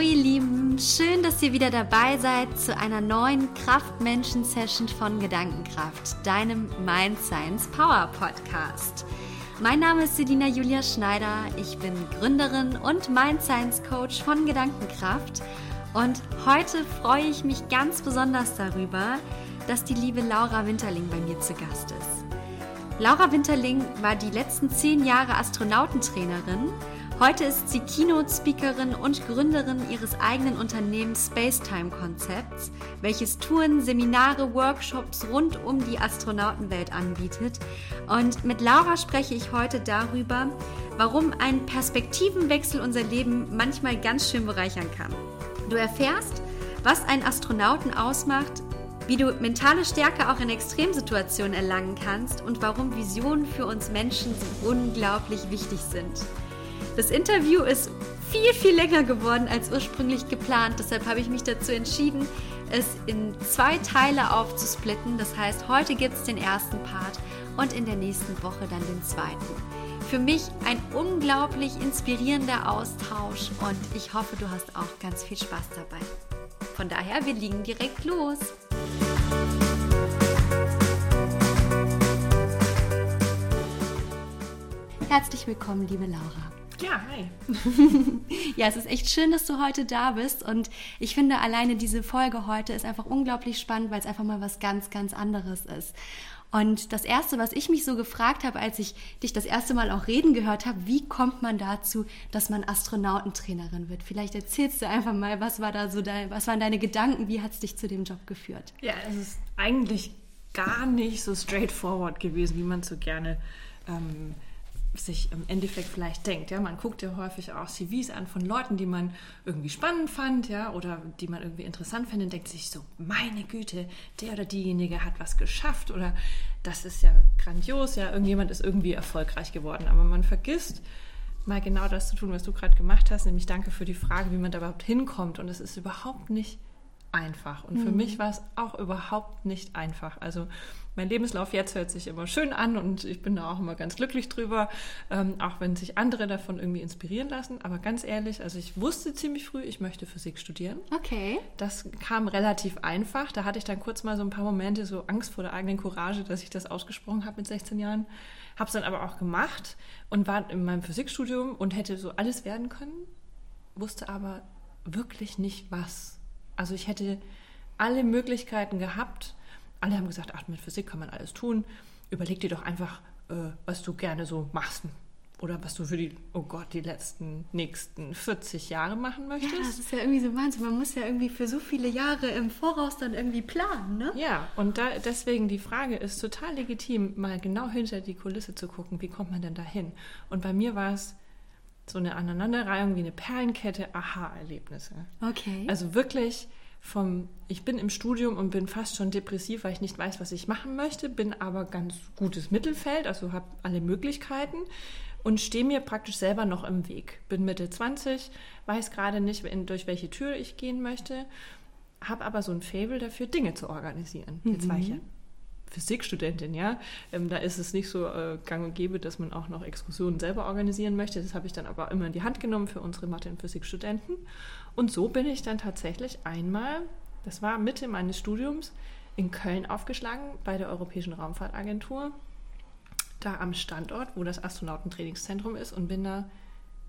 Hallo ihr Lieben, schön, dass ihr wieder dabei seid zu einer neuen Kraftmenschen-Session von Gedankenkraft, deinem Mind Science Power Podcast. Mein Name ist Selina Julia Schneider, ich bin Gründerin und Mind Science Coach von Gedankenkraft und heute freue ich mich ganz besonders darüber, dass die liebe Laura Winterling bei mir zu Gast ist. Laura Winterling war die letzten zehn Jahre Astronautentrainerin Heute ist sie Keynote-Speakerin und Gründerin ihres eigenen Unternehmens Spacetime Concepts, welches Touren, Seminare, Workshops rund um die Astronautenwelt anbietet. Und mit Laura spreche ich heute darüber, warum ein Perspektivenwechsel unser Leben manchmal ganz schön bereichern kann. Du erfährst, was einen Astronauten ausmacht, wie du mentale Stärke auch in Extremsituationen erlangen kannst und warum Visionen für uns Menschen so unglaublich wichtig sind. Das Interview ist viel, viel länger geworden als ursprünglich geplant. Deshalb habe ich mich dazu entschieden, es in zwei Teile aufzusplitten. Das heißt, heute gibt es den ersten Part und in der nächsten Woche dann den zweiten. Für mich ein unglaublich inspirierender Austausch und ich hoffe, du hast auch ganz viel Spaß dabei. Von daher, wir liegen direkt los. Herzlich willkommen, liebe Laura. Ja, hi. ja, es ist echt schön, dass du heute da bist. Und ich finde, alleine diese Folge heute ist einfach unglaublich spannend, weil es einfach mal was ganz, ganz anderes ist. Und das Erste, was ich mich so gefragt habe, als ich dich das erste Mal auch reden gehört habe, wie kommt man dazu, dass man Astronautentrainerin wird? Vielleicht erzählst du einfach mal, was war da so dein, was waren deine Gedanken, wie hat es dich zu dem Job geführt? Ja, es ist eigentlich gar nicht so straightforward gewesen, wie man so gerne ähm, sich im Endeffekt vielleicht denkt. Ja, man guckt ja häufig auch CVs an von Leuten, die man irgendwie spannend fand, ja, oder die man irgendwie interessant findet und denkt sich so, meine Güte, der oder diejenige hat was geschafft oder das ist ja grandios, ja, irgendjemand ist irgendwie erfolgreich geworden. Aber man vergisst mal genau das zu tun, was du gerade gemacht hast, nämlich danke für die Frage, wie man da überhaupt hinkommt. Und es ist überhaupt nicht einfach. Und für mhm. mich war es auch überhaupt nicht einfach. Also mein Lebenslauf jetzt hört sich immer schön an und ich bin da auch immer ganz glücklich drüber, ähm, auch wenn sich andere davon irgendwie inspirieren lassen. Aber ganz ehrlich, also ich wusste ziemlich früh, ich möchte Physik studieren. Okay. Das kam relativ einfach. Da hatte ich dann kurz mal so ein paar Momente so Angst vor der eigenen Courage, dass ich das ausgesprochen habe mit 16 Jahren. Habe es dann aber auch gemacht und war in meinem Physikstudium und hätte so alles werden können, wusste aber wirklich nicht was. Also ich hätte alle Möglichkeiten gehabt. Alle haben gesagt, ach, mit Physik kann man alles tun. Überleg dir doch einfach, äh, was du gerne so machst. Oder was du für die, oh Gott, die letzten, nächsten 40 Jahre machen möchtest. Ja, das ist ja irgendwie so Wahnsinn. Man muss ja irgendwie für so viele Jahre im Voraus dann irgendwie planen, ne? Ja, und da, deswegen die Frage ist total legitim, mal genau hinter die Kulisse zu gucken, wie kommt man denn da hin? Und bei mir war es so eine Aneinanderreihung wie eine Perlenkette Aha-Erlebnisse. Okay. Also wirklich vom, ich bin im Studium und bin fast schon depressiv, weil ich nicht weiß, was ich machen möchte, bin aber ganz gutes Mittelfeld, also habe alle Möglichkeiten und stehe mir praktisch selber noch im Weg. Bin Mitte 20, weiß gerade nicht, in, durch welche Tür ich gehen möchte, habe aber so ein Fable dafür, Dinge zu organisieren. Jetzt war ich ja mhm. Physikstudentin, ja. Ähm, da ist es nicht so äh, gang und gäbe, dass man auch noch Exkursionen selber organisieren möchte. Das habe ich dann aber immer in die Hand genommen für unsere Mathe- und Physikstudenten. Und so bin ich dann tatsächlich einmal, das war Mitte meines Studiums, in Köln aufgeschlagen bei der Europäischen Raumfahrtagentur, da am Standort, wo das Astronautentrainingszentrum ist und bin da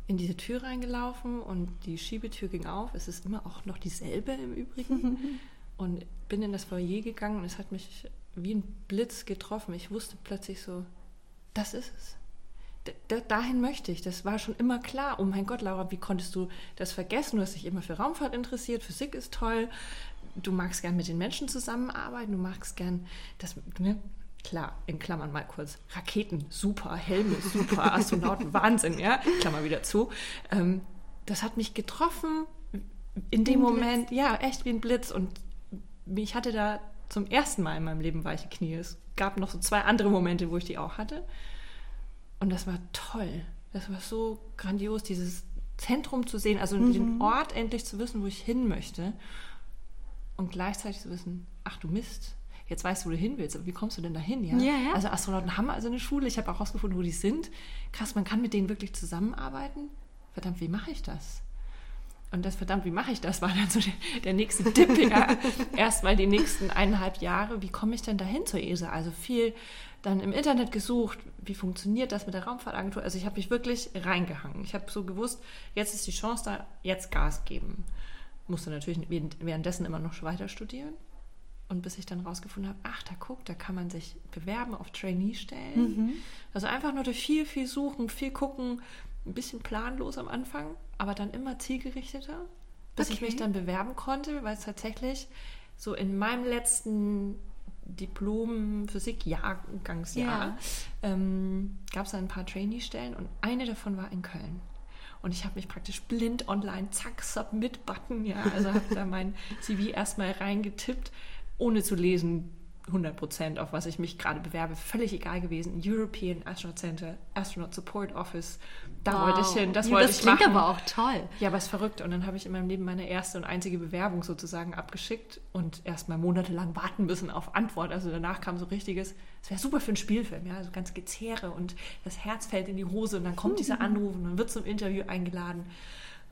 in diese Tür reingelaufen und die Schiebetür ging auf. Es ist immer auch noch dieselbe im Übrigen. und bin in das Foyer gegangen und es hat mich wie ein Blitz getroffen. Ich wusste plötzlich so, das ist es. D dahin möchte ich. Das war schon immer klar. Oh mein Gott, Laura, wie konntest du das vergessen? Du hast dich immer für Raumfahrt interessiert. Physik ist toll. Du magst gern mit den Menschen zusammenarbeiten. Du magst gern das, ne? Klar, in Klammern mal kurz. Raketen, super. Helme, super. Astronauten, Wahnsinn, ja? Klammer wieder zu. Ähm, das hat mich getroffen in dem Moment. Ja, echt wie ein Blitz. Und ich hatte da zum ersten Mal in meinem Leben weiche Knie. Es gab noch so zwei andere Momente, wo ich die auch hatte. Und das war toll. Das war so grandios, dieses Zentrum zu sehen, also mhm. den Ort endlich zu wissen, wo ich hin möchte. Und gleichzeitig zu wissen, ach du Mist, jetzt weißt du, wo du hin willst, aber wie kommst du denn dahin? Ja? Ja, ja. Also Astronauten haben also eine Schule, ich habe auch herausgefunden, wo die sind. Krass, man kann mit denen wirklich zusammenarbeiten. Verdammt, wie mache ich das? Und das verdammt, wie mache ich das, war dann so der, der nächste Tipp. Ja. Erstmal die nächsten eineinhalb Jahre, wie komme ich denn dahin zur ESA? Also viel dann im Internet gesucht, wie funktioniert das mit der Raumfahrtagentur. Also ich habe mich wirklich reingehangen. Ich habe so gewusst, jetzt ist die Chance da, jetzt Gas geben. Musste natürlich währenddessen immer noch weiter studieren. Und bis ich dann rausgefunden habe, ach, da guckt, da kann man sich bewerben auf Trainee-Stellen. Mhm. Also einfach nur durch viel, viel suchen, viel gucken, ein bisschen planlos am Anfang, aber dann immer zielgerichteter, bis okay. ich mich dann bewerben konnte, weil es tatsächlich so in meinem letzten Diplom Physik Jahrgangsjahr ja. ähm, gab es ein paar Trainee-Stellen und eine davon war in Köln. Und ich habe mich praktisch blind online, zack, Submit-Button, ja, also habe da mein CV erstmal reingetippt, ohne zu lesen, 100 Prozent, auf was ich mich gerade bewerbe, völlig egal gewesen. European Astronaut Center, Astronaut Support Office, da wow. wollte ich hin, das ja, wollte das ich machen. Das klingt aber auch toll. Ja, aber es ist verrückt. Und dann habe ich in meinem Leben meine erste und einzige Bewerbung sozusagen abgeschickt und erst mal monatelang warten müssen auf Antwort. Also danach kam so richtiges, es wäre super für einen Spielfilm, ja, also ganz Gezehre und das Herz fällt in die Hose und dann kommt mhm. dieser Anruf und dann wird zum Interview eingeladen.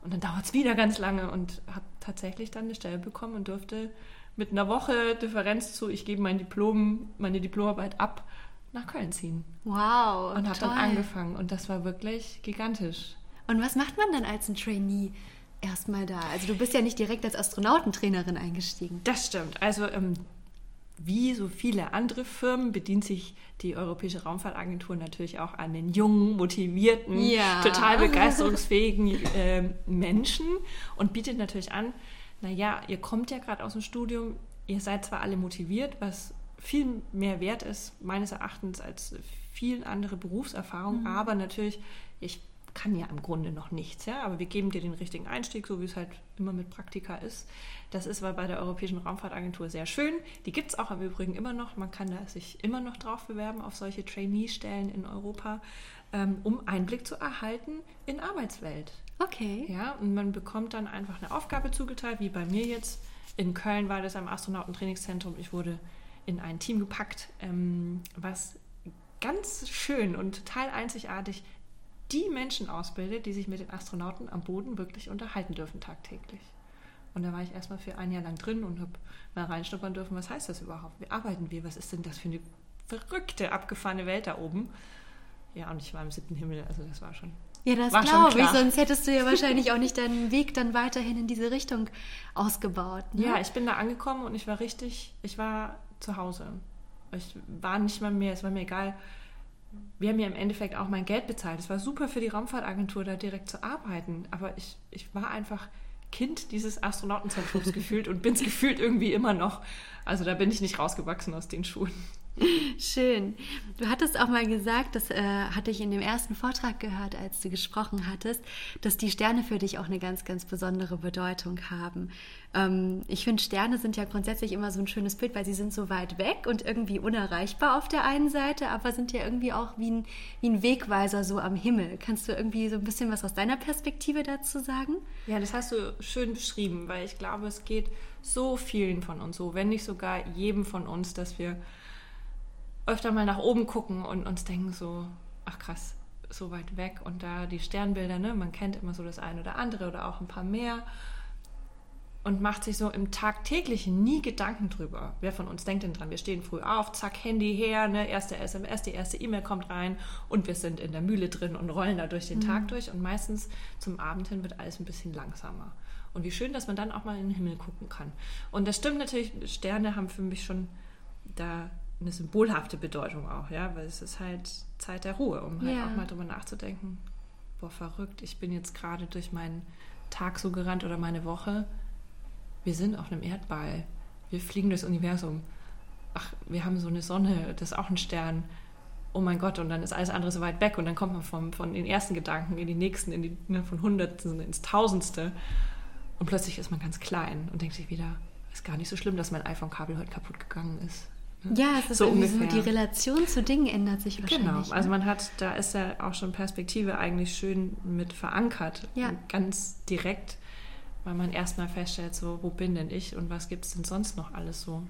Und dann dauert es wieder ganz lange und habe tatsächlich dann eine Stelle bekommen und durfte mit einer Woche Differenz zu, ich gebe mein Diplom, meine Diplomarbeit ab, nach Köln ziehen. Wow. Und habe dann angefangen. Und das war wirklich gigantisch. Und was macht man dann als ein Trainee erstmal da? Also du bist ja nicht direkt als Astronautentrainerin eingestiegen. Das stimmt. Also ähm, wie so viele andere Firmen bedient sich die Europäische Raumfahrtagentur natürlich auch an den jungen, motivierten, ja. total begeisterungsfähigen äh, Menschen und bietet natürlich an, naja, ihr kommt ja gerade aus dem Studium, ihr seid zwar alle motiviert, was viel mehr wert ist, meines Erachtens, als viel andere Berufserfahrung, mhm. aber natürlich, ich kann ja im Grunde noch nichts, ja, aber wir geben dir den richtigen Einstieg, so wie es halt immer mit Praktika ist. Das ist bei der Europäischen Raumfahrtagentur sehr schön. Die gibt es auch im Übrigen immer noch. Man kann da sich immer noch drauf bewerben auf solche Trainee-Stellen in Europa, ähm, um Einblick zu erhalten in Arbeitswelt. Okay. Ja, und man bekommt dann einfach eine Aufgabe zugeteilt, wie bei mir jetzt. In Köln war das am Astronautentrainingszentrum. Ich wurde in ein Team gepackt, ähm, was ganz schön und total einzigartig die Menschen ausbildet, die sich mit den Astronauten am Boden wirklich unterhalten dürfen tagtäglich. Und da war ich erstmal für ein Jahr lang drin und habe mal reinschnuppern dürfen, was heißt das überhaupt? Wie arbeiten wir? Was ist denn das für eine verrückte, abgefahrene Welt da oben? Ja, und ich war im siebten Himmel, also das war schon ja, das glaube ich. Sonst hättest du ja wahrscheinlich auch nicht deinen Weg dann weiterhin in diese Richtung ausgebaut. Ne? Ja, ich bin da angekommen und ich war richtig, ich war zu Hause. Ich war nicht mal mehr, es war mir egal. Wir haben ja im Endeffekt auch mein Geld bezahlt. Es war super für die Raumfahrtagentur, da direkt zu arbeiten. Aber ich, ich war einfach Kind dieses Astronautenzentrums gefühlt und bin es gefühlt irgendwie immer noch. Also da bin ich nicht rausgewachsen aus den Schuhen. Schön. Du hattest auch mal gesagt, das äh, hatte ich in dem ersten Vortrag gehört, als du gesprochen hattest, dass die Sterne für dich auch eine ganz, ganz besondere Bedeutung haben. Ähm, ich finde, Sterne sind ja grundsätzlich immer so ein schönes Bild, weil sie sind so weit weg und irgendwie unerreichbar auf der einen Seite, aber sind ja irgendwie auch wie ein, wie ein Wegweiser so am Himmel. Kannst du irgendwie so ein bisschen was aus deiner Perspektive dazu sagen? Ja, das hast du schön beschrieben, weil ich glaube, es geht so vielen von uns so, wenn nicht sogar jedem von uns, dass wir öfter mal nach oben gucken und uns denken so, ach krass, so weit weg und da die Sternbilder, ne, man kennt immer so das eine oder andere oder auch ein paar mehr und macht sich so im tagtäglichen nie Gedanken drüber. Wer von uns denkt denn dran? Wir stehen früh auf, zack, Handy her, ne, erste SMS, die erste E-Mail kommt rein und wir sind in der Mühle drin und rollen da durch den mhm. Tag durch und meistens zum Abend hin wird alles ein bisschen langsamer. Und wie schön, dass man dann auch mal in den Himmel gucken kann. Und das stimmt natürlich, Sterne haben für mich schon da eine symbolhafte Bedeutung auch, ja, weil es ist halt Zeit der Ruhe, um halt ja. auch mal drüber nachzudenken. Boah, verrückt, ich bin jetzt gerade durch meinen Tag so gerannt oder meine Woche. Wir sind auf einem Erdball. Wir fliegen durchs Universum. Ach, wir haben so eine Sonne, das ist auch ein Stern. Oh mein Gott, und dann ist alles andere so weit weg und dann kommt man vom, von den ersten Gedanken in die nächsten, in die, ne, von Hundertsten ins Tausendste. Und plötzlich ist man ganz klein und denkt sich wieder, ist gar nicht so schlimm, dass mein iPhone-Kabel heute kaputt gegangen ist. Ja, es ist so ungefähr. So, die Relation zu Dingen ändert sich wahrscheinlich. Genau, ne? also man hat, da ist ja auch schon Perspektive eigentlich schön mit verankert. Ja. Ganz direkt, weil man erstmal feststellt, so, wo bin denn ich und was gibt es denn sonst noch alles so?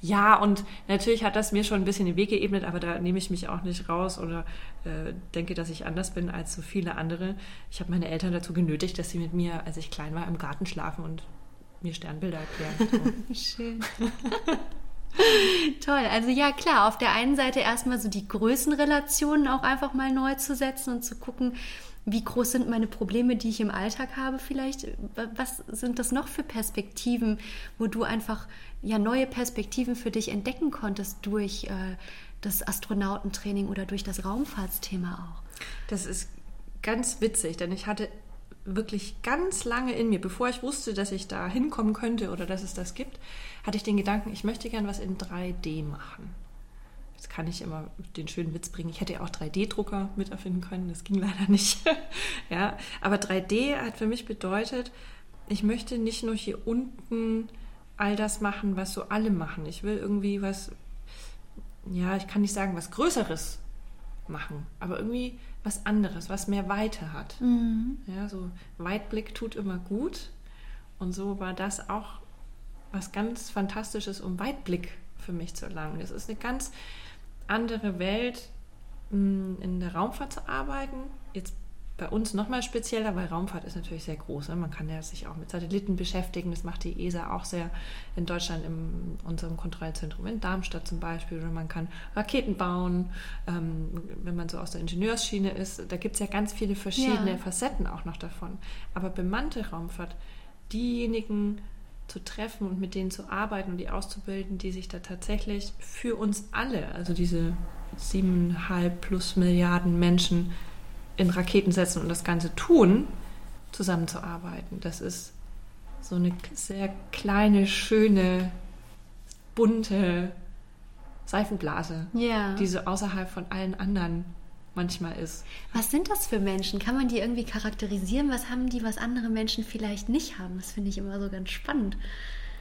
Ja, und natürlich hat das mir schon ein bisschen den Weg geebnet, aber da nehme ich mich auch nicht raus oder äh, denke, dass ich anders bin als so viele andere. Ich habe meine Eltern dazu genötigt, dass sie mit mir, als ich klein war, im Garten schlafen und mir Sternbilder erklären. So. Schön. Toll. Also ja, klar, auf der einen Seite erstmal so die Größenrelationen auch einfach mal neu zu setzen und zu gucken, wie groß sind meine Probleme, die ich im Alltag habe vielleicht? Was sind das noch für Perspektiven, wo du einfach ja neue Perspektiven für dich entdecken konntest durch äh, das Astronautentraining oder durch das Raumfahrtsthema auch? Das ist ganz witzig, denn ich hatte wirklich ganz lange in mir, bevor ich wusste, dass ich da hinkommen könnte oder dass es das gibt, hatte ich den Gedanken, ich möchte gern was in 3D machen. Jetzt kann ich immer den schönen Witz bringen. Ich hätte ja auch 3D-Drucker mit erfinden können, das ging leider nicht. ja, aber 3D hat für mich bedeutet, ich möchte nicht nur hier unten all das machen, was so alle machen. Ich will irgendwie was, ja, ich kann nicht sagen, was Größeres machen, aber irgendwie was anderes, was mehr Weite hat. Mhm. Ja, so Weitblick tut immer gut. Und so war das auch was ganz Fantastisches, um Weitblick für mich zu erlangen. Es ist eine ganz andere Welt, mm, in der Raumfahrt zu arbeiten. Jetzt bei uns nochmal spezieller, weil Raumfahrt ist natürlich sehr groß. Ne? Man kann ja sich auch mit Satelliten beschäftigen. Das macht die ESA auch sehr in Deutschland in unserem Kontrollzentrum in Darmstadt zum Beispiel. Oder man kann Raketen bauen, ähm, wenn man so aus der Ingenieursschiene ist. Da gibt es ja ganz viele verschiedene ja. Facetten auch noch davon. Aber bemannte Raumfahrt, diejenigen zu treffen und mit denen zu arbeiten und die auszubilden, die sich da tatsächlich für uns alle, also diese siebeneinhalb plus Milliarden Menschen, in Raketen setzen und das Ganze tun, zusammenzuarbeiten. Das ist so eine sehr kleine, schöne, bunte Seifenblase, yeah. die so außerhalb von allen anderen manchmal ist. Was sind das für Menschen? Kann man die irgendwie charakterisieren? Was haben die, was andere Menschen vielleicht nicht haben? Das finde ich immer so ganz spannend.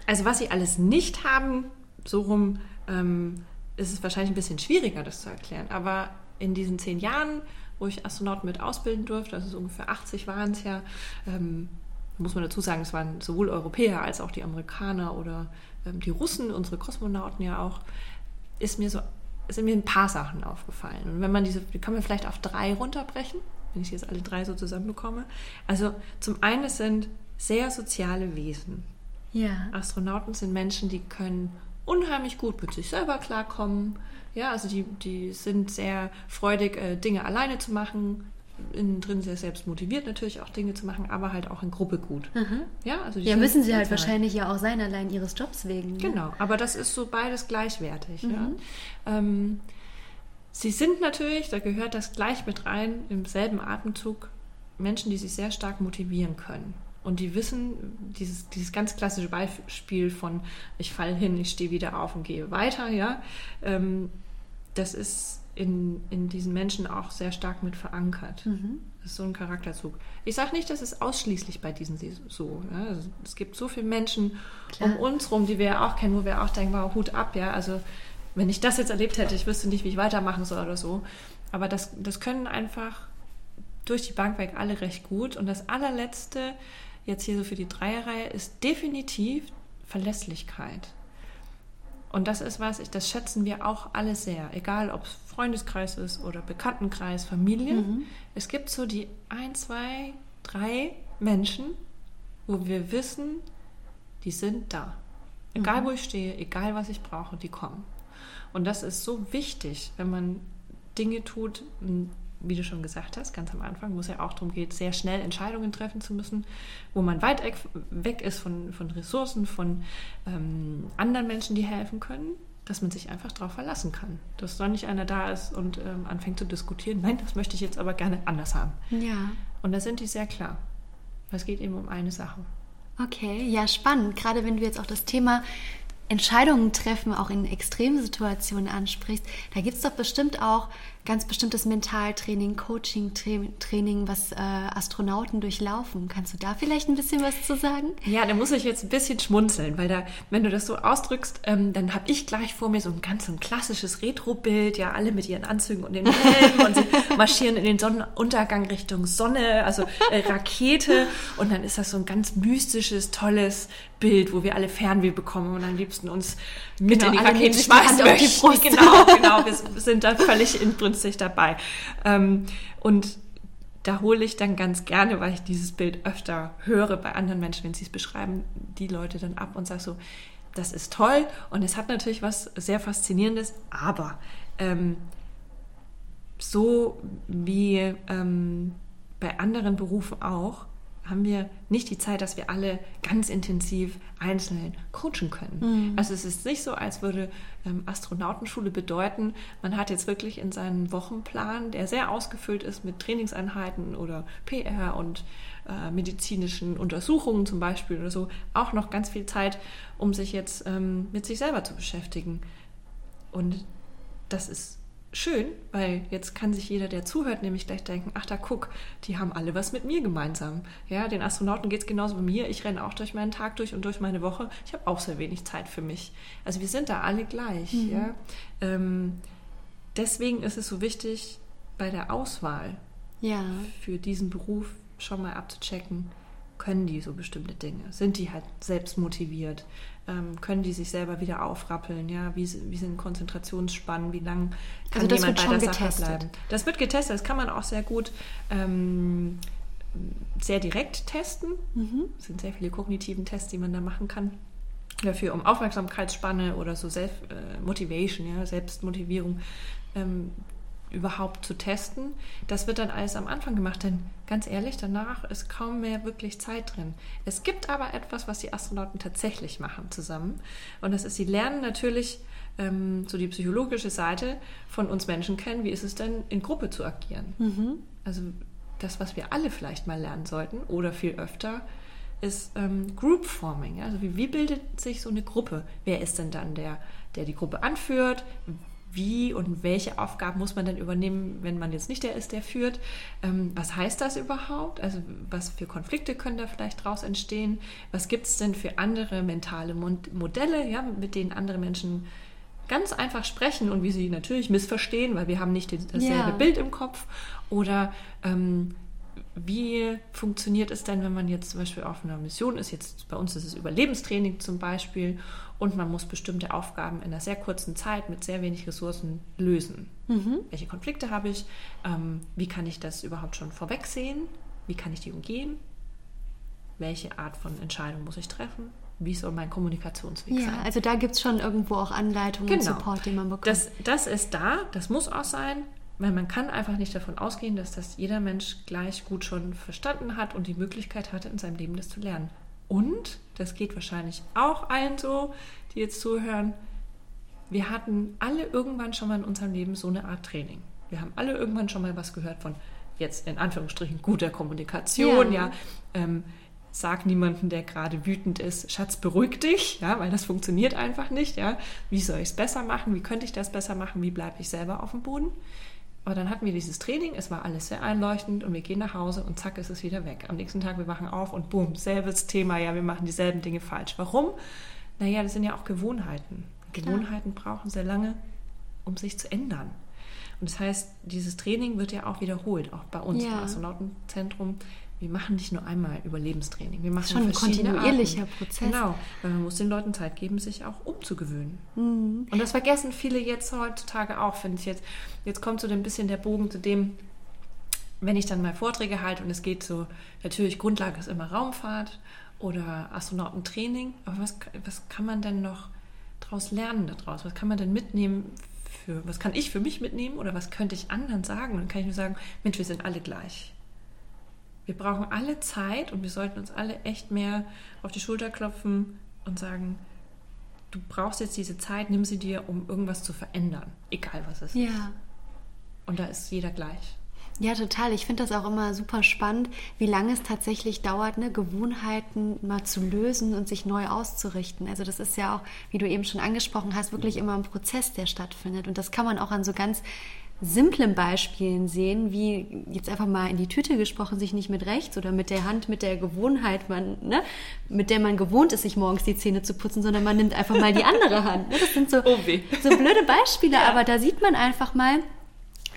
Also was sie alles nicht haben, so rum ähm, ist es wahrscheinlich ein bisschen schwieriger, das zu erklären. Aber in diesen zehn Jahren wo ich Astronauten mit ausbilden durfte. Also so ungefähr 80 waren es ja. Ähm, muss man dazu sagen, es waren sowohl Europäer als auch die Amerikaner oder ähm, die Russen, unsere Kosmonauten ja auch, ist mir so, sind mir ein paar Sachen aufgefallen. Und wenn man diese, die kann man vielleicht auf drei runterbrechen, wenn ich jetzt alle drei so zusammenbekomme. Also zum einen, es sind sehr soziale Wesen. Ja. Astronauten sind Menschen, die können unheimlich gut mit sich selber klarkommen, ja, also die, die sind sehr freudig, äh, Dinge alleine zu machen, innen drin sehr selbst motiviert natürlich auch Dinge zu machen, aber halt auch in Gruppe gut. Mhm. Ja, also ja müssen sie halt wahrscheinlich ja auch sein, allein ihres Jobs wegen. Ne? Genau, aber das ist so beides gleichwertig. Mhm. Ja. Ähm, sie sind natürlich, da gehört das gleich mit rein, im selben Atemzug Menschen, die sich sehr stark motivieren können. Und die wissen, dieses, dieses ganz klassische Beispiel von ich falle hin, ich stehe wieder auf und gehe weiter, ja, ähm, das ist in, in diesen Menschen auch sehr stark mit verankert. Mhm. Das ist so ein Charakterzug. Ich sage nicht, dass es ausschließlich bei diesen so. Ja? Also es gibt so viele Menschen Klar. um uns rum, die wir ja auch kennen, wo wir auch denken, wow, Hut ab, ja. Also wenn ich das jetzt erlebt hätte, ich wüsste nicht, wie ich weitermachen soll oder so. Aber das, das können einfach durch die Bank weg alle recht gut. Und das allerletzte, jetzt hier so für die Dreierreihe, ist definitiv Verlässlichkeit. Und das ist was, das schätzen wir auch alle sehr, egal ob es Freundeskreis ist oder Bekanntenkreis, Familie. Mhm. Es gibt so die ein, zwei, drei Menschen, wo wir wissen, die sind da. Egal mhm. wo ich stehe, egal was ich brauche, die kommen. Und das ist so wichtig, wenn man Dinge tut, wie du schon gesagt hast, ganz am Anfang, wo es ja auch darum geht, sehr schnell Entscheidungen treffen zu müssen, wo man weit weg ist von, von Ressourcen, von ähm, anderen Menschen, die helfen können, dass man sich einfach darauf verlassen kann. Dass da nicht einer da ist und ähm, anfängt zu diskutieren, nein, das möchte ich jetzt aber gerne anders haben. Ja. Und da sind die sehr klar. Es geht eben um eine Sache. Okay, ja, spannend. Gerade wenn du jetzt auch das Thema Entscheidungen treffen, auch in Extremsituationen ansprichst, da gibt es doch bestimmt auch ganz bestimmtes Mentaltraining, Coaching-Training, was äh, Astronauten durchlaufen. Kannst du da vielleicht ein bisschen was zu sagen? Ja, da muss ich jetzt ein bisschen schmunzeln, weil da, wenn du das so ausdrückst, ähm, dann habe ich gleich vor mir so ein ganz so ein klassisches Retro-Bild, ja, alle mit ihren Anzügen und den Helmen und sie marschieren in den Sonnenuntergang Richtung Sonne, also äh, Rakete und dann ist das so ein ganz mystisches, tolles Bild, wo wir alle Fernweh bekommen und am liebsten uns mit Genau, in die die schmeißen möchten. Brust. Genau, genau. Wir sind da völlig inbrünstig dabei. Ähm, und da hole ich dann ganz gerne, weil ich dieses Bild öfter höre bei anderen Menschen, wenn sie es beschreiben, die Leute dann ab und sage so, das ist toll und es hat natürlich was sehr Faszinierendes, aber ähm, so wie ähm, bei anderen Berufen auch, haben wir nicht die Zeit, dass wir alle ganz intensiv einzeln coachen können. Also es ist nicht so, als würde ähm, Astronautenschule bedeuten, man hat jetzt wirklich in seinem Wochenplan, der sehr ausgefüllt ist mit Trainingseinheiten oder PR und äh, medizinischen Untersuchungen zum Beispiel oder so, auch noch ganz viel Zeit, um sich jetzt ähm, mit sich selber zu beschäftigen. Und das ist schön, weil jetzt kann sich jeder, der zuhört, nämlich gleich denken, ach da guck, die haben alle was mit mir gemeinsam. Ja, den Astronauten geht es genauso wie mir. Ich renne auch durch meinen Tag durch und durch meine Woche. Ich habe auch sehr wenig Zeit für mich. Also wir sind da alle gleich. Ja? Ähm, deswegen ist es so wichtig, bei der Auswahl Ja. für diesen Beruf schon mal abzuchecken, können die so bestimmte Dinge? Sind die halt selbst motiviert? Ähm, können die sich selber wieder aufrappeln? Ja, wie, wie sind Konzentrationsspannen? Wie lang kann Also das jemand bei der Sache getestet. bleiben? Das wird getestet. Das kann man auch sehr gut ähm, sehr direkt testen. Es sind sehr viele kognitiven Tests, die man da machen kann. Dafür um Aufmerksamkeitsspanne oder so Self-Motivation, ja, Selbstmotivierung ähm, überhaupt zu testen. Das wird dann alles am Anfang gemacht, denn ganz ehrlich, danach ist kaum mehr wirklich Zeit drin. Es gibt aber etwas, was die Astronauten tatsächlich machen zusammen. Und das ist, sie lernen natürlich ähm, so die psychologische Seite von uns Menschen kennen. Wie ist es denn, in Gruppe zu agieren? Also das, was wir alle vielleicht mal lernen sollten oder viel öfter, ist ähm, Group Forming. Also wie, wie bildet sich so eine Gruppe? Wer ist denn dann der, der die Gruppe anführt? Wie und welche Aufgaben muss man denn übernehmen, wenn man jetzt nicht der ist, der führt? Ähm, was heißt das überhaupt? Also was für Konflikte können da vielleicht draus entstehen? Was gibt es denn für andere mentale Modelle, ja, mit denen andere Menschen ganz einfach sprechen und wie sie natürlich missverstehen, weil wir haben nicht dasselbe Ja. Bild im Kopf? Oder ähm, wie funktioniert es denn, wenn man jetzt zum Beispiel auf einer Mission ist? Jetzt bei uns ist es Überlebenstraining zum Beispiel und man muss bestimmte Aufgaben in einer sehr kurzen Zeit mit sehr wenig Ressourcen lösen. Welche Konflikte habe ich? Ähm, wie kann ich das überhaupt schon vorwegsehen? Wie kann ich die umgehen? Welche Art von Entscheidung muss ich treffen? Wie soll mein Kommunikationsweg Ja, sein? also da gibt es schon irgendwo auch Anleitungen und Genau. Support, den man bekommt. Das, das ist da, das muss auch sein, weil man kann einfach nicht davon ausgehen, dass das jeder Mensch gleich gut schon verstanden hat und die Möglichkeit hatte, in seinem Leben das zu lernen. Und, das geht wahrscheinlich auch allen so, die jetzt zuhören, wir hatten alle irgendwann schon mal in unserem Leben so eine Art Training. Wir haben alle irgendwann schon mal was gehört von jetzt in Anführungsstrichen guter Kommunikation, Ja. ja. ähm, sag niemandem, der gerade wütend ist, Schatz, beruhig dich, ja, weil das funktioniert einfach nicht, ja. Wie soll ich es besser machen? Wie könnte ich das besser machen? Wie bleibe ich selber auf dem Boden? Aber dann hatten wir dieses Training, es war alles sehr einleuchtend und wir gehen nach Hause und zack ist es wieder weg. Am nächsten Tag, wir wachen auf und boom, selbes Thema, ja, wir machen dieselben Dinge falsch. Warum? Naja, das sind ja auch Gewohnheiten. Gewohnheiten brauchen sehr lange, um sich zu ändern. Und das heißt, dieses Training wird ja auch wiederholt, auch bei uns Ja. im Astronautenzentrum. Wir machen nicht nur einmal Überlebenstraining, wir machen Schon ein kontinuierlicher Arten. Prozess. Genau, weil man muss den Leuten Zeit geben, sich auch umzugewöhnen. Mhm. Und das vergessen viele jetzt heutzutage auch, finde ich jetzt. Jetzt kommt so ein bisschen der Bogen zu dem, wenn ich dann mal Vorträge halte und es geht so, natürlich Grundlage ist immer Raumfahrt oder Astronautentraining, aber was, was kann man denn noch daraus lernen daraus? Was kann man denn mitnehmen für, was kann ich für mich mitnehmen oder was könnte ich anderen sagen? Und dann kann ich nur sagen, Mensch, wir sind alle gleich. Wir brauchen alle Zeit und wir sollten uns alle echt mehr auf die Schulter klopfen und sagen, du brauchst jetzt diese Zeit, nimm sie dir, um irgendwas zu verändern, egal was es ist. ja. Und da ist jeder gleich. Ja, total. Ich finde das auch immer super spannend, wie lange es tatsächlich dauert, ne, Gewohnheiten mal zu lösen und sich neu auszurichten. Also das ist ja auch, wie du eben schon angesprochen hast, wirklich immer ein Prozess, der stattfindet. Und das kann man auch an so ganz simplen Beispielen sehen, wie jetzt einfach mal in die Tüte gesprochen, sich nicht mit rechts oder mit der Hand, mit der Gewohnheit, man, ne, mit der man gewohnt ist, sich morgens die Zähne zu putzen, sondern man nimmt einfach mal die andere Hand. Ne? Das sind so, Oh so blöde Beispiele, aber da sieht man einfach mal,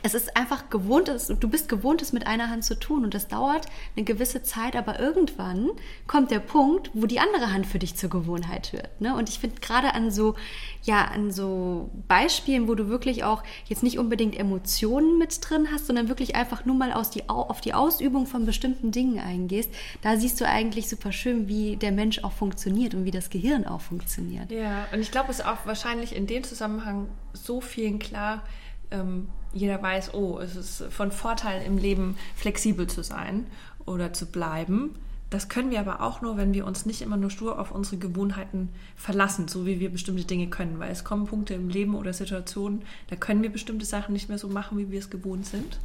es ist einfach gewohnt, du bist gewohnt, es mit einer Hand zu tun und das dauert eine gewisse Zeit, aber irgendwann kommt der Punkt, wo die andere Hand für dich zur Gewohnheit wird. Ne? Und ich finde gerade an so, ja, an so Beispielen, wo du wirklich auch jetzt nicht unbedingt Emotionen mit drin hast, sondern wirklich einfach nur mal aus die, auf die Ausübung von bestimmten Dingen eingehst, da siehst du eigentlich super schön, wie der Mensch auch funktioniert und wie das Gehirn auch funktioniert. Ja, und ich glaube, es ist auch wahrscheinlich in dem Zusammenhang so vielen klar, ähm, jeder weiß, oh, es ist von Vorteil im Leben flexibel zu sein oder zu bleiben. Das können wir aber auch nur, wenn wir uns nicht immer nur stur auf unsere Gewohnheiten verlassen, so wie wir bestimmte Dinge können. Weil es kommen Punkte im Leben oder Situationen, da können wir bestimmte Sachen nicht mehr so machen, wie wir es gewohnt sind.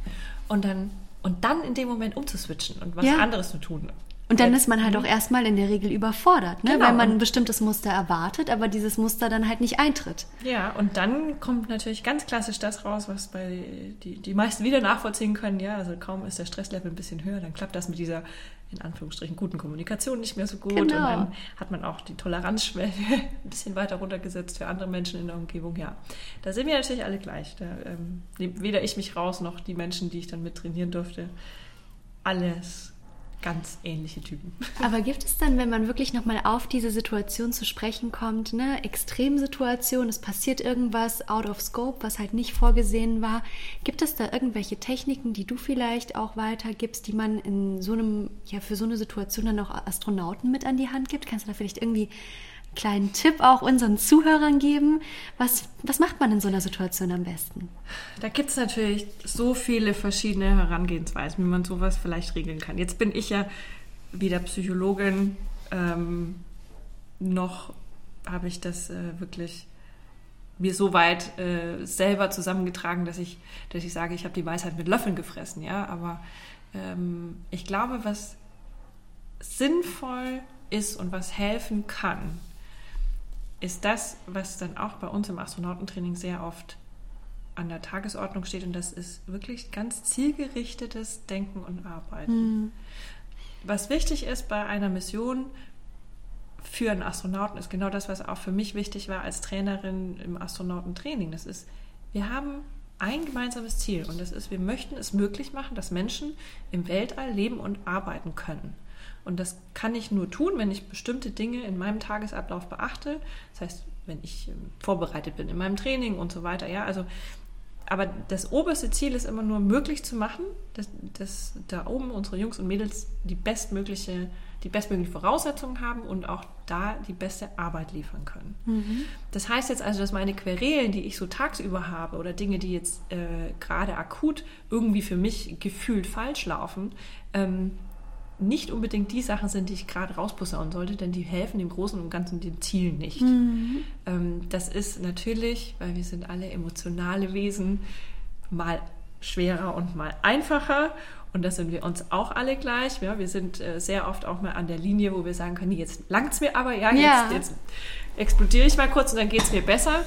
Und dann, und dann in dem Moment umzuswitchen und was ja. anderes zu tun. Und dann ist man halt auch erstmal in der Regel überfordert, ne? Genau. weil man ein bestimmtes Muster erwartet, aber dieses Muster dann halt nicht eintritt. Ja, und dann kommt natürlich ganz klassisch das raus, was bei die, die meisten wieder nachvollziehen können. Ja, also kaum ist der Stresslevel ein bisschen höher, dann klappt das mit dieser in Anführungsstrichen guten Kommunikation nicht mehr so gut. Genau. Und dann hat man auch die Toleranzschwelle ein bisschen weiter runtergesetzt für andere Menschen in der Umgebung. Ja, da sind wir natürlich alle gleich. Da, ähm, weder ich mich raus noch die Menschen, die ich dann mit trainieren durfte. Alles ganz ähnliche Typen. Aber gibt es dann, wenn man wirklich nochmal auf diese Situation zu sprechen kommt, ne, Extremsituation, es passiert irgendwas out of scope, was halt nicht vorgesehen war, gibt es da irgendwelche Techniken, die du vielleicht auch weitergibst, die man in so einem, ja, für so eine Situation dann auch Astronauten mit an die Hand gibt? Kannst du da vielleicht irgendwie kleinen Tipp auch unseren Zuhörern geben? Was, was macht man in so einer Situation am besten? Da gibt es natürlich so viele verschiedene Herangehensweisen, wie man sowas vielleicht regeln kann. Jetzt bin ich ja wieder Psychologin. Ähm, noch habe ich das äh, wirklich mir so weit äh, selber zusammengetragen, dass ich, dass ich sage, ich habe die Weisheit mit Löffeln gefressen. Ja, aber ähm, ich glaube, was sinnvoll ist und was helfen kann, ist das, was dann auch bei uns im Astronautentraining sehr oft an der Tagesordnung steht und das ist wirklich ganz zielgerichtetes Denken und Arbeiten. Mhm. Was wichtig ist bei einer Mission für einen Astronauten ist genau das, was auch für mich wichtig war als Trainerin im Astronautentraining. Das ist, wir haben ein gemeinsames Ziel und das ist, wir möchten es möglich machen, dass Menschen im Weltall leben und arbeiten können. Und das kann ich nur tun, wenn ich bestimmte Dinge in meinem Tagesablauf beachte. Das heißt, wenn ich ähm, vorbereitet bin in meinem Training und so weiter. Ja, also, aber das oberste Ziel ist immer nur möglich zu machen, dass, dass da oben unsere Jungs und Mädels die bestmögliche, die bestmögliche Voraussetzungen haben und auch da die beste Arbeit liefern können. Mhm. Das heißt jetzt also, dass meine Querelen, die ich so tagsüber habe oder Dinge, die jetzt äh, gerade akut irgendwie für mich gefühlt falsch laufen, ähm, nicht unbedingt die Sachen sind, die ich gerade rausposaunen sollte, denn die helfen dem Großen und Ganzen dem Ziel nicht. Mhm. Ähm, das ist natürlich, weil wir sind alle emotionale Wesen, mal schwerer und mal einfacher. Und das sind wir uns auch alle gleich. Ja, wir sind äh, sehr oft auch mal an der Linie, wo wir sagen können, jetzt langt es mir aber, ja, ja. Jetzt, jetzt, explodiere ich mal kurz und dann geht es mir besser.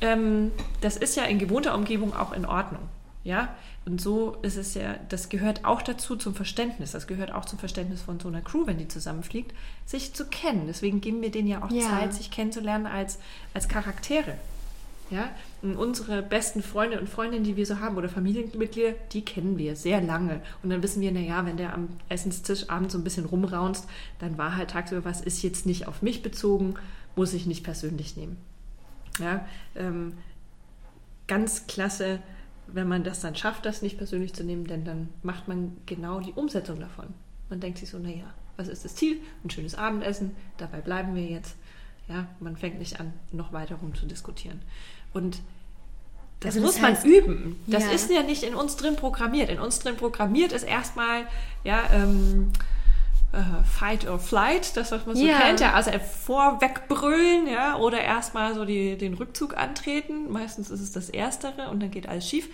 Ähm, das ist ja in gewohnter Umgebung auch in Ordnung. Ja, und so ist es ja, das gehört auch dazu zum Verständnis. Das gehört auch zum Verständnis von so einer Crew, wenn die zusammenfliegt, sich zu kennen. Deswegen geben wir denen ja auch ja. Zeit, sich kennenzulernen als, als Charaktere. Ja, und unsere besten Freunde und Freundinnen, die wir so haben, oder Familienmitglieder, die kennen wir sehr lange. Und dann wissen wir, naja, wenn der am Essenstisch abends so ein bisschen rumraunst, dann war halt tagsüber was, ist jetzt nicht auf mich bezogen, muss ich nicht persönlich nehmen. Ja, ähm, ganz klasse wenn man das dann schafft, das nicht persönlich zu nehmen, denn dann macht man genau die Umsetzung davon. Man denkt sich so, naja, was ist das Ziel? Ein schönes Abendessen, dabei bleiben wir jetzt. Ja, man fängt nicht an, noch weiter rum zu diskutieren. Und das also muss das heißt, man üben. Das ja. ist ja nicht in uns drin programmiert. In uns drin programmiert ist erstmal, ja, ähm, äh, Fight or Flight, das was man so ja. kennt, ja, also vorwegbrüllen, ja, oder erstmal so die, den Rückzug antreten. Meistens ist es das Erstere und dann geht alles schief.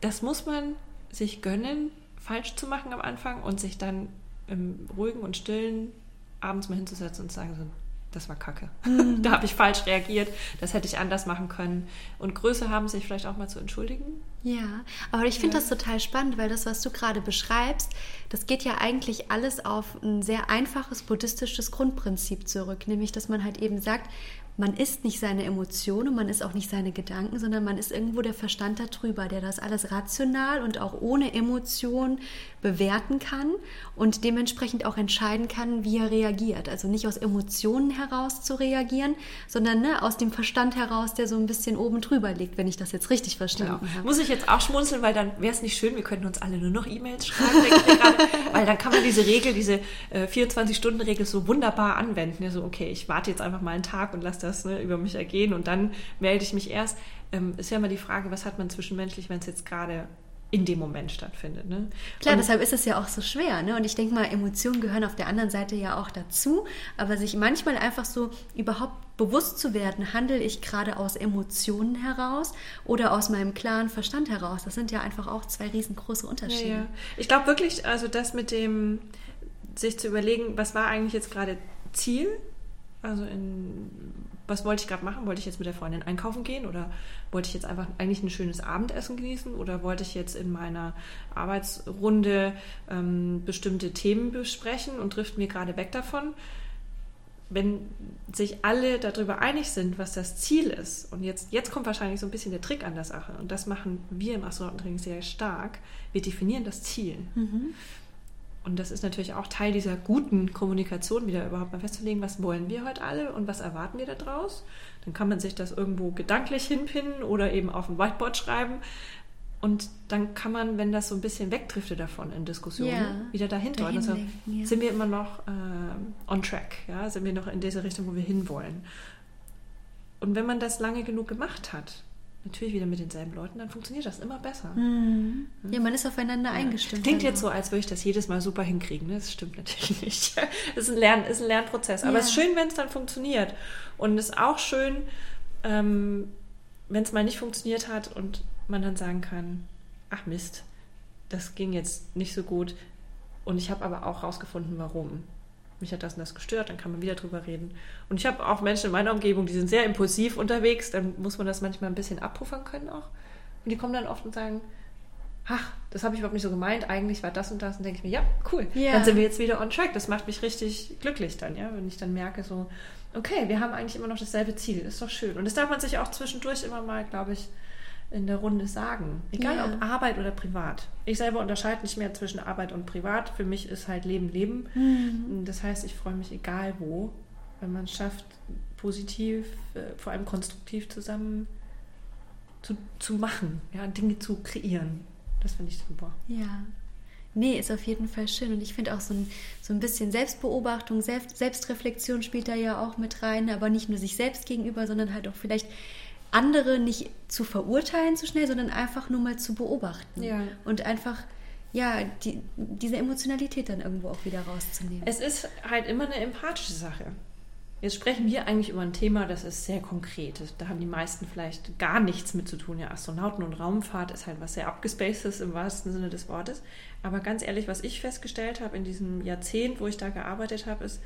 Das muss man sich gönnen, falsch zu machen am Anfang und sich dann im ruhigen und stillen abends mal hinzusetzen und zu sagen, so, das war kacke. Mhm. da habe ich falsch reagiert, das hätte ich anders machen können. Und Größe haben, sich vielleicht auch mal zu entschuldigen. Ja, aber ich finde ja. das total spannend, weil das, was du gerade beschreibst, das geht ja eigentlich alles auf ein sehr einfaches buddhistisches Grundprinzip zurück, nämlich dass man halt eben sagt, man ist nicht seine Emotionen, man ist auch nicht seine Gedanken, sondern man ist irgendwo der Verstand darüber, der das alles rational und auch ohne Emotion bewerten kann und dementsprechend auch entscheiden kann, wie er reagiert. Also nicht aus Emotionen heraus zu reagieren, sondern ne, aus dem Verstand heraus, der so ein bisschen oben drüber liegt, wenn ich das jetzt richtig verstanden genau. habe. Muss ich jetzt auch schmunzeln, weil dann wäre es nicht schön, wir könnten uns alle nur noch E-Mails schreiben, weil dann kann man diese Regel, diese äh, 24-Stunden-Regel so wunderbar anwenden. Ja, so, okay, ich warte jetzt einfach mal einen Tag und lasse das ne, über mich ergehen und dann melde ich mich erst. Ähm, ist ja immer die Frage, was hat man zwischenmenschlich, wenn es jetzt gerade in dem Moment stattfindet. Ne? Klar, und deshalb ist es ja auch so schwer. Ne? Und ich denke mal, Emotionen gehören auf der anderen Seite ja auch dazu. Aber sich manchmal einfach so überhaupt bewusst zu werden, handle ich gerade aus Emotionen heraus oder aus meinem klaren Verstand heraus. Das sind ja einfach auch zwei riesengroße Unterschiede. Ja, ja. Ich glaube wirklich, also das mit dem, sich zu überlegen, was war eigentlich jetzt gerade Ziel also in, was wollte ich gerade machen? Wollte ich jetzt mit der Freundin einkaufen gehen oder wollte ich jetzt einfach eigentlich ein schönes Abendessen genießen oder wollte ich jetzt in meiner Arbeitsrunde ähm, bestimmte Themen besprechen und trifft mir gerade weg davon? Wenn sich alle darüber einig sind, was das Ziel ist, und jetzt, jetzt kommt wahrscheinlich so ein bisschen der Trick an der Sache, und das machen wir im Astronautentraining sehr stark, wir definieren das Ziel. Mhm. Und das ist natürlich auch Teil dieser guten Kommunikation, wieder überhaupt mal festzulegen, was wollen wir heute alle und was erwarten wir daraus. Dann kann man sich das irgendwo gedanklich hinpinnen oder eben auf ein Whiteboard schreiben. Und dann kann man, wenn das so ein bisschen wegdriftet davon in Diskussionen, ja, wieder dahin deuten. Also ja. sind wir immer noch äh, on track, ja? sind wir noch in dieser Richtung, wo wir hinwollen. Und wenn man das lange genug gemacht hat, natürlich wieder mit denselben Leuten, dann funktioniert das immer besser. Mhm. Ja, man ist aufeinander ja. eingestimmt. Klingt jetzt so, als würde ich das jedes Mal super hinkriegen. Ne? Das stimmt natürlich nicht. Es ist ein, Lern, ist ein Lernprozess. Aber ja. es ist schön, wenn es dann funktioniert. Und es ist auch schön, ähm, wenn es mal nicht funktioniert hat und man dann sagen kann, ach Mist, das ging jetzt nicht so gut. Und ich habe aber auch rausgefunden, warum mich hat das und das gestört, dann kann man wieder drüber reden. Und ich habe auch Menschen in meiner Umgebung, die sind sehr impulsiv unterwegs, dann muss man das manchmal ein bisschen abpuffern können auch. Und die kommen dann oft und sagen, ach, das habe ich überhaupt nicht so gemeint, eigentlich war das und das. Und denke ich mir, ja, cool, yeah. dann sind wir jetzt wieder on track. Das macht mich richtig glücklich dann, ja, wenn ich dann merke, so, okay, wir haben eigentlich immer noch dasselbe Ziel, ist doch schön. Und das darf man sich auch zwischendurch immer mal, glaube ich, in der Runde sagen. Egal ja. ob Arbeit oder privat. Ich selber unterscheide nicht mehr zwischen Arbeit und Privat. Für mich ist halt Leben Leben. Mhm. Das heißt, ich freue mich egal wo, wenn man es schafft, positiv, äh, vor allem konstruktiv zusammen zu, zu machen, ja, Dinge zu kreieren. Das finde ich super. Ja. Nee, ist auf jeden Fall schön. Und ich finde auch so ein, so ein bisschen Selbstbeobachtung, Selbst, Selbstreflexion spielt da ja auch mit rein, aber nicht nur sich selbst gegenüber, sondern halt auch vielleicht andere nicht zu verurteilen zu schnell, sondern einfach nur mal zu beobachten. Ja. Und einfach ja, die, diese Emotionalität dann irgendwo auch wieder rauszunehmen. Es ist halt immer eine empathische Sache. Jetzt sprechen wir eigentlich über ein Thema, das ist sehr konkret. Da haben die meisten vielleicht gar nichts mit zu tun. Ja, Astronauten und Raumfahrt ist halt was sehr abgespacedes im wahrsten Sinne des Wortes. Aber ganz ehrlich, was ich festgestellt habe in diesem Jahrzehnt, wo ich da gearbeitet habe, ist,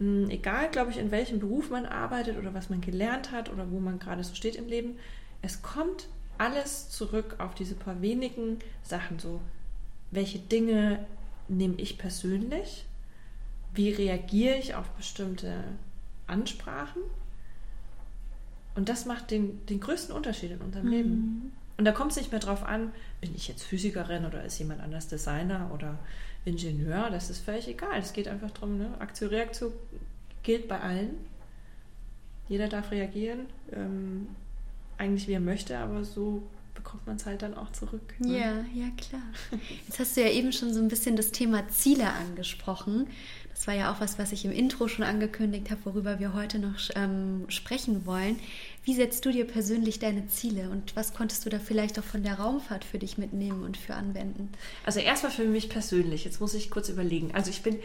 egal, glaube ich, in welchem Beruf man arbeitet oder was man gelernt hat oder wo man gerade so steht im Leben, es kommt alles zurück auf diese paar wenigen Sachen. So, welche Dinge nehme ich persönlich? Wie reagiere ich auf bestimmte Ansprachen? Und das macht den, den größten Unterschied in unserem mhm. Leben. Und da kommt es nicht mehr drauf an, bin ich jetzt Physikerin oder ist jemand anders Designer oder Ingenieur, das ist völlig egal. Es geht einfach darum, ne? Aktion-Reaktion gilt bei allen. Jeder darf reagieren, ähm, eigentlich wie er möchte, aber so bekommt man es halt dann auch zurück. Ne? Ja, ja, klar. Jetzt hast du ja eben schon so ein bisschen das Thema Ziele angesprochen. Das war ja auch was, was ich im Intro schon angekündigt habe, worüber wir heute noch ähm, sprechen wollen. Wie setzt du dir persönlich deine Ziele und was konntest du da vielleicht auch von der Raumfahrt für dich mitnehmen und für anwenden? Also erstmal für mich persönlich, jetzt muss ich kurz überlegen. Also ich bin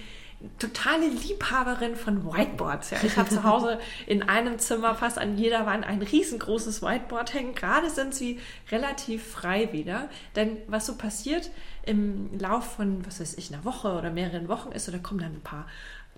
totale Liebhaberin von Whiteboards. Ja. Ich habe zu Hause in einem Zimmer fast an jeder Wand ein riesengroßes Whiteboard hängen. Gerade sind sie relativ frei wieder. Denn was so passiert im Lauf von, was weiß ich, einer Woche oder mehreren Wochen ist, da kommen dann ein paar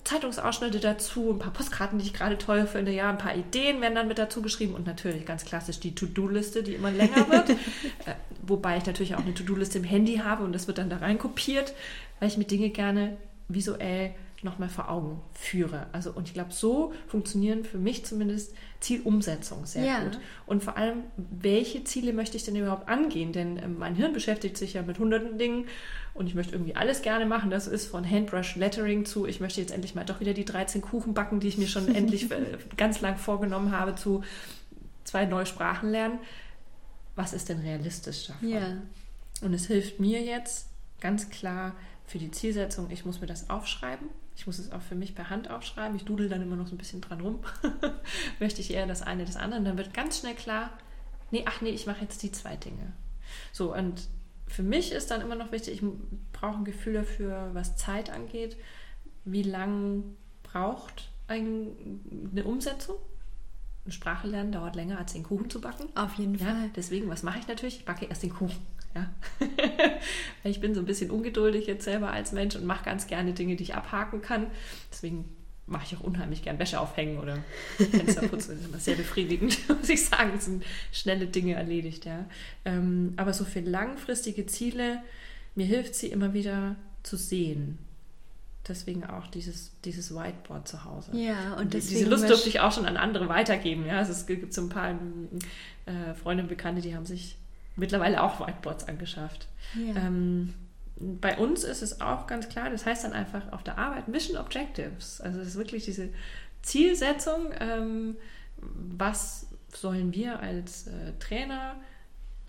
Zeitungsausschnitte dazu, ein paar Postkarten, die ich gerade toll finde, ja, ein paar Ideen werden dann mit dazu geschrieben und natürlich ganz klassisch die To-Do-Liste, die immer länger wird. äh, wobei ich natürlich auch eine To-Do-Liste im Handy habe und das wird dann da rein kopiert, weil ich mir Dinge gerne visuell nochmal vor Augen führe. Also und ich glaube, so funktionieren für mich zumindest Zielumsetzung sehr ja. gut. Und vor allem, welche Ziele möchte ich denn überhaupt angehen? Denn äh, mein Hirn beschäftigt sich ja mit hunderten Dingen und ich möchte irgendwie alles gerne machen. Das ist von Handbrush Lettering zu, ich möchte jetzt endlich mal doch wieder die 13 Kuchen backen, die ich mir schon endlich äh, ganz lang vorgenommen habe, zu zwei neue Sprachen lernen. Was ist denn realistisch davon? Ja. Und es hilft mir jetzt ganz klar für die Zielsetzung, ich muss mir das aufschreiben. Ich muss es auch für mich per Hand aufschreiben. Ich dudel dann immer noch so ein bisschen dran rum. Möchte ich eher das eine, das andere. Und dann wird ganz schnell klar, nee, ach nee, ich mache jetzt die zwei Dinge. So, und für mich ist dann immer noch wichtig, ich brauche ein Gefühl dafür, was Zeit angeht. Wie lang braucht eine Umsetzung? Sprache lernen dauert länger als den Kuchen zu backen. Auf jeden ja, Fall. Deswegen, was mache ich natürlich? Ich backe erst den Kuchen. Ja. ich bin so ein bisschen ungeduldig jetzt selber als Mensch und mache ganz gerne Dinge, die ich abhaken kann. Deswegen mache ich auch unheimlich gern Wäsche aufhängen oder Fenster putzen. Das ist immer sehr befriedigend, muss ich sagen. Das sind schnelle Dinge erledigt, ja. Ähm, aber so für langfristige Ziele, mir hilft sie immer wieder zu sehen. Deswegen auch dieses, dieses Whiteboard zu Hause. Ja, und diese Lust durfte ich auch schon an andere weitergeben. Ja, also es gibt so ein paar äh, Freunde und Bekannte, die haben sich mittlerweile auch Whiteboards angeschafft. Ja. Ähm, bei uns ist es auch ganz klar, das heißt dann einfach auf der Arbeit Mission Objectives. Also es ist wirklich diese Zielsetzung, ähm, was sollen wir als äh, Trainer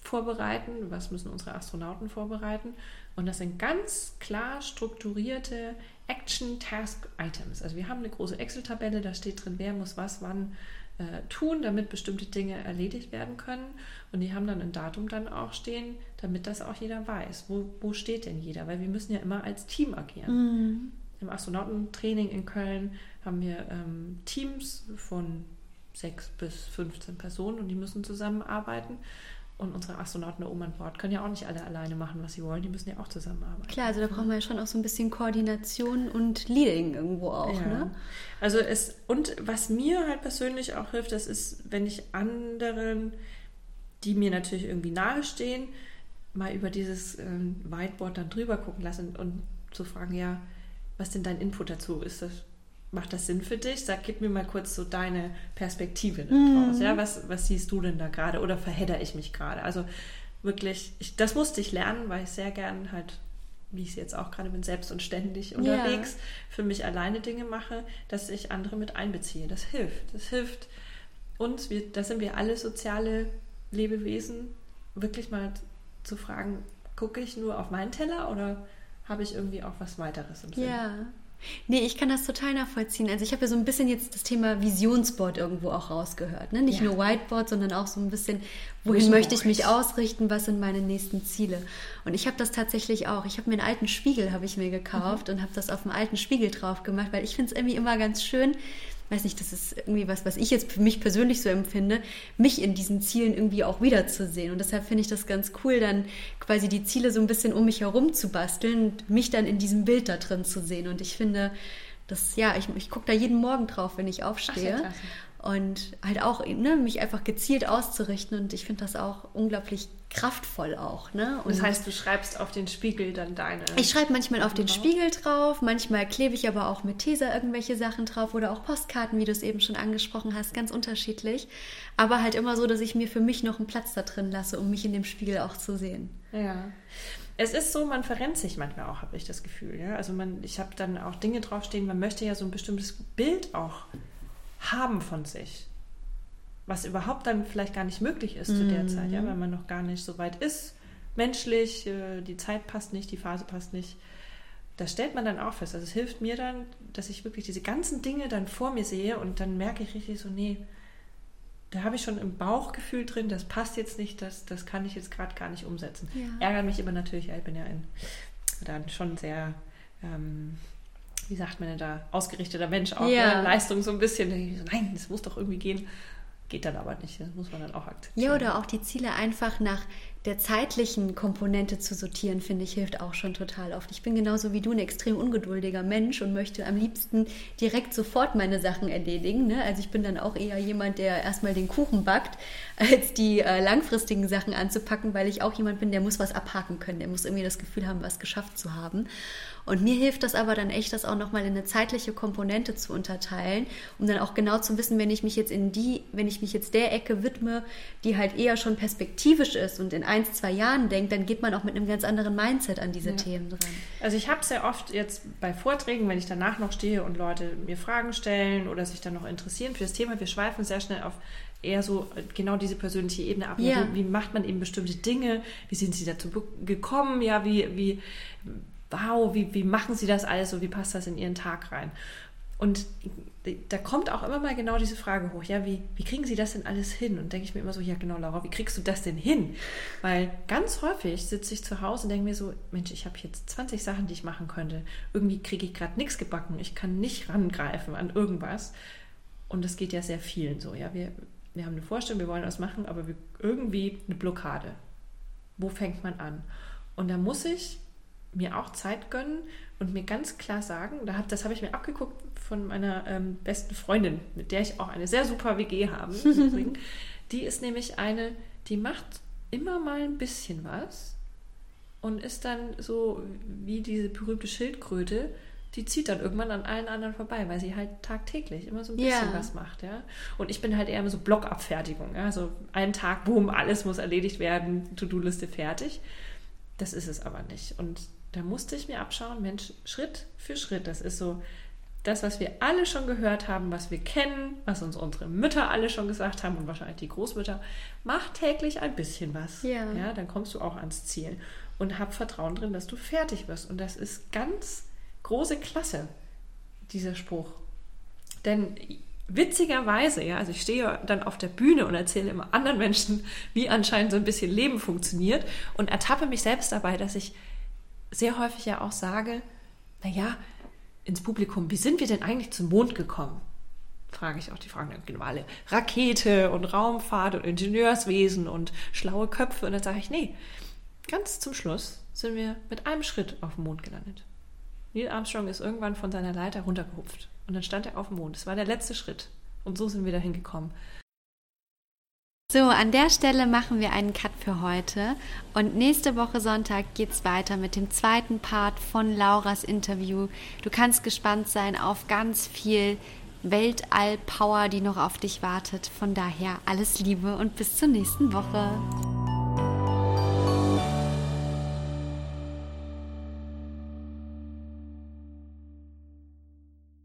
vorbereiten, was müssen unsere Astronauten vorbereiten. Und das sind ganz klar strukturierte Action Task Items. Also wir haben eine große Excel-Tabelle, da steht drin, wer muss was wann äh, tun, damit bestimmte Dinge erledigt werden können. Und die haben dann ein Datum dann auch stehen, damit das auch jeder weiß. Wo, wo steht denn jeder? Weil wir müssen ja immer als Team agieren. Mhm. Im Astronautentraining in Köln haben wir ähm, Teams von sechs bis 15 Personen und die müssen zusammenarbeiten. Und unsere Astronauten da oben an Bord können ja auch nicht alle alleine machen, was sie wollen. Die müssen ja auch zusammenarbeiten. Klar, also da braucht man ja schon auch so ein bisschen Koordination und Leading irgendwo auch. Ja. Ne? Also es, und was mir halt persönlich auch hilft, das ist, wenn ich anderen, die mir natürlich irgendwie nahestehen, mal über dieses ähm, Whiteboard dann drüber gucken lassen und zu fragen, ja, was denn dein Input dazu? Ist das macht das Sinn für dich? Sag, gib mir mal kurz so deine Perspektive daraus. Mhm. Ja, was, was siehst du denn da gerade oder verhedder ich mich gerade? Also wirklich, ich, das musste ich lernen, weil ich sehr gern halt, wie ich es jetzt auch gerade bin, selbst und ständig unterwegs ja. für mich alleine Dinge mache, dass ich andere mit einbeziehe. Das hilft. Das hilft uns, wir, da sind wir alle soziale Lebewesen, wirklich mal zu fragen, gucke ich nur auf meinen Teller oder habe ich irgendwie auch was weiteres im Sinn? Ja. Nee, ich kann das total nachvollziehen. Also ich habe ja so ein bisschen jetzt das Thema Visionsboard irgendwo auch rausgehört. Ne? Nicht ja. nur Whiteboard, sondern auch so ein bisschen, wohin Vision möchte ich mich ausrichten, was sind meine nächsten Ziele. Und ich habe das tatsächlich auch. Ich habe mir einen alten Spiegel, habe ich mir gekauft mhm. und habe das auf dem alten Spiegel drauf gemacht, weil ich finde es irgendwie immer ganz schön, weiß nicht, das ist irgendwie was, was ich jetzt für mich persönlich so empfinde, mich in diesen Zielen irgendwie auch wiederzusehen. Und deshalb finde ich das ganz cool, dann quasi die Ziele so ein bisschen um mich herum zu basteln und mich dann in diesem Bild da drin zu sehen. Und ich finde, das, ja, ich, ich gucke da jeden Morgen drauf, wenn ich aufstehe. Ach, und halt auch ne, mich einfach gezielt auszurichten und ich finde das auch unglaublich kraftvoll auch. Ne? Und das heißt, du schreibst auf den Spiegel dann deine. Ich schreibe manchmal auf den drauf. Spiegel drauf, manchmal klebe ich aber auch mit Tesa irgendwelche Sachen drauf oder auch Postkarten, wie du es eben schon angesprochen hast, ganz unterschiedlich. Aber halt immer so, dass ich mir für mich noch einen Platz da drin lasse, um mich in dem Spiegel auch zu sehen. Ja. Es ist so, man verrennt sich manchmal auch, habe ich das Gefühl. Ja? Also man, ich habe dann auch Dinge draufstehen, man möchte ja so ein bestimmtes Bild auch haben von sich. Was überhaupt dann vielleicht gar nicht möglich ist zu der Zeit, ja, mhm. weil man noch gar nicht so weit ist, menschlich, äh, die Zeit passt nicht, die Phase passt nicht. Das stellt man dann auch fest. Also es hilft mir dann, dass ich wirklich diese ganzen Dinge dann vor mir sehe und dann merke ich richtig so, nee, da habe ich schon im Bauchgefühl drin, das passt jetzt nicht, das, das kann ich jetzt gerade gar nicht umsetzen. Ja. Ärgert mich immer natürlich, ich bin ja ein, dann schon sehr ähm, wie sagt man denn da, ausgerichteter Mensch auch, ja. ne? Leistung so ein bisschen. So, nein, das muss doch irgendwie gehen. Geht dann aber nicht, das muss man dann auch akzeptieren. Ja, oder auch die Ziele einfach nach der zeitlichen Komponente zu sortieren, finde ich, hilft auch schon total oft. Ich bin genauso wie du ein extrem ungeduldiger Mensch und möchte am liebsten direkt sofort meine Sachen erledigen. Ne? Also ich bin dann auch eher jemand, der erstmal den Kuchen backt, als die äh, langfristigen Sachen anzupacken, weil ich auch jemand bin, der muss was abhaken können. Der muss irgendwie das Gefühl haben, was geschafft zu haben. Und mir hilft das aber dann echt, das auch nochmal in eine zeitliche Komponente zu unterteilen, um dann auch genau zu wissen, wenn ich mich jetzt in die, wenn ich mich jetzt der Ecke widme, die halt eher schon perspektivisch ist und in ein, zwei Jahren denkt, dann geht man auch mit einem ganz anderen Mindset an diese ja. Themen dran. Also ich habe sehr oft jetzt bei Vorträgen, wenn ich danach noch stehe und Leute mir Fragen stellen oder sich dann noch interessieren für das Thema, wir schweifen sehr schnell auf eher so genau diese persönliche Ebene ab. Ja. Wie, wie, macht man eben bestimmte Dinge? Wie sind sie dazu gekommen? Ja, wie, wie wow, wie, wie machen Sie das alles so, wie passt das in Ihren Tag rein? Und da kommt auch immer mal genau diese Frage hoch, ja, wie, wie kriegen Sie das denn alles hin? Und denke ich mir immer so, ja genau, Laura, wie kriegst du das denn hin? Weil ganz häufig sitze ich zu Hause und denke mir so, Mensch, ich habe jetzt 20 Sachen, die ich machen könnte. Irgendwie kriege ich gerade nichts gebacken. Ich kann nicht rangreifen an irgendwas. Und das geht ja sehr vielen so, ja. Wir, wir haben eine Vorstellung, wir wollen was machen, aber wir, irgendwie eine Blockade. Wo fängt man an? Und da muss ich mir auch Zeit gönnen und mir ganz klar sagen, das habe ich mir abgeguckt von meiner ähm, besten Freundin, mit der ich auch eine sehr super WG habe. die ist nämlich eine, die macht immer mal ein bisschen was und ist dann so wie diese berühmte Schildkröte, die zieht dann irgendwann an allen anderen vorbei, weil sie halt tagtäglich immer so ein bisschen ja. was macht, ja. Und ich bin halt eher immer so Blockabfertigung, ja. So einen Tag, boom, alles muss erledigt werden, To-Do-Liste fertig. Das ist es aber nicht. Und da musste ich mir abschauen, Mensch, Schritt für Schritt, das ist so das, was wir alle schon gehört haben, was wir kennen, was uns unsere Mütter alle schon gesagt haben und wahrscheinlich die Großmütter, mach täglich ein bisschen was. Ja. ja dann kommst du auch ans Ziel und hab Vertrauen drin, dass du fertig wirst. Und das ist ganz große Klasse, dieser Spruch. Denn witzigerweise, ja, also ich stehe dann auf der Bühne und erzähle immer anderen Menschen, wie anscheinend so ein bisschen Leben funktioniert und ertappe mich selbst dabei, dass ich sehr häufig ja auch sage, naja, ins Publikum, wie sind wir denn eigentlich zum Mond gekommen? Frage ich auch die Fragen, genau alle Rakete und Raumfahrt und Ingenieurswesen und schlaue Köpfe. Und dann sage ich, nee, ganz zum Schluss sind wir mit einem Schritt auf dem Mond gelandet. Neil Armstrong ist irgendwann von seiner Leiter runtergehupft und dann stand er auf dem Mond. Das war der letzte Schritt. Und so sind wir dahin gekommen. So, an der Stelle machen wir einen Cut für heute und nächste Woche Sonntag geht es weiter mit dem zweiten Part von Lauras Interview. Du kannst gespannt sein auf ganz viel Weltall-Power, die noch auf dich wartet. Von daher alles Liebe und bis zur nächsten Woche.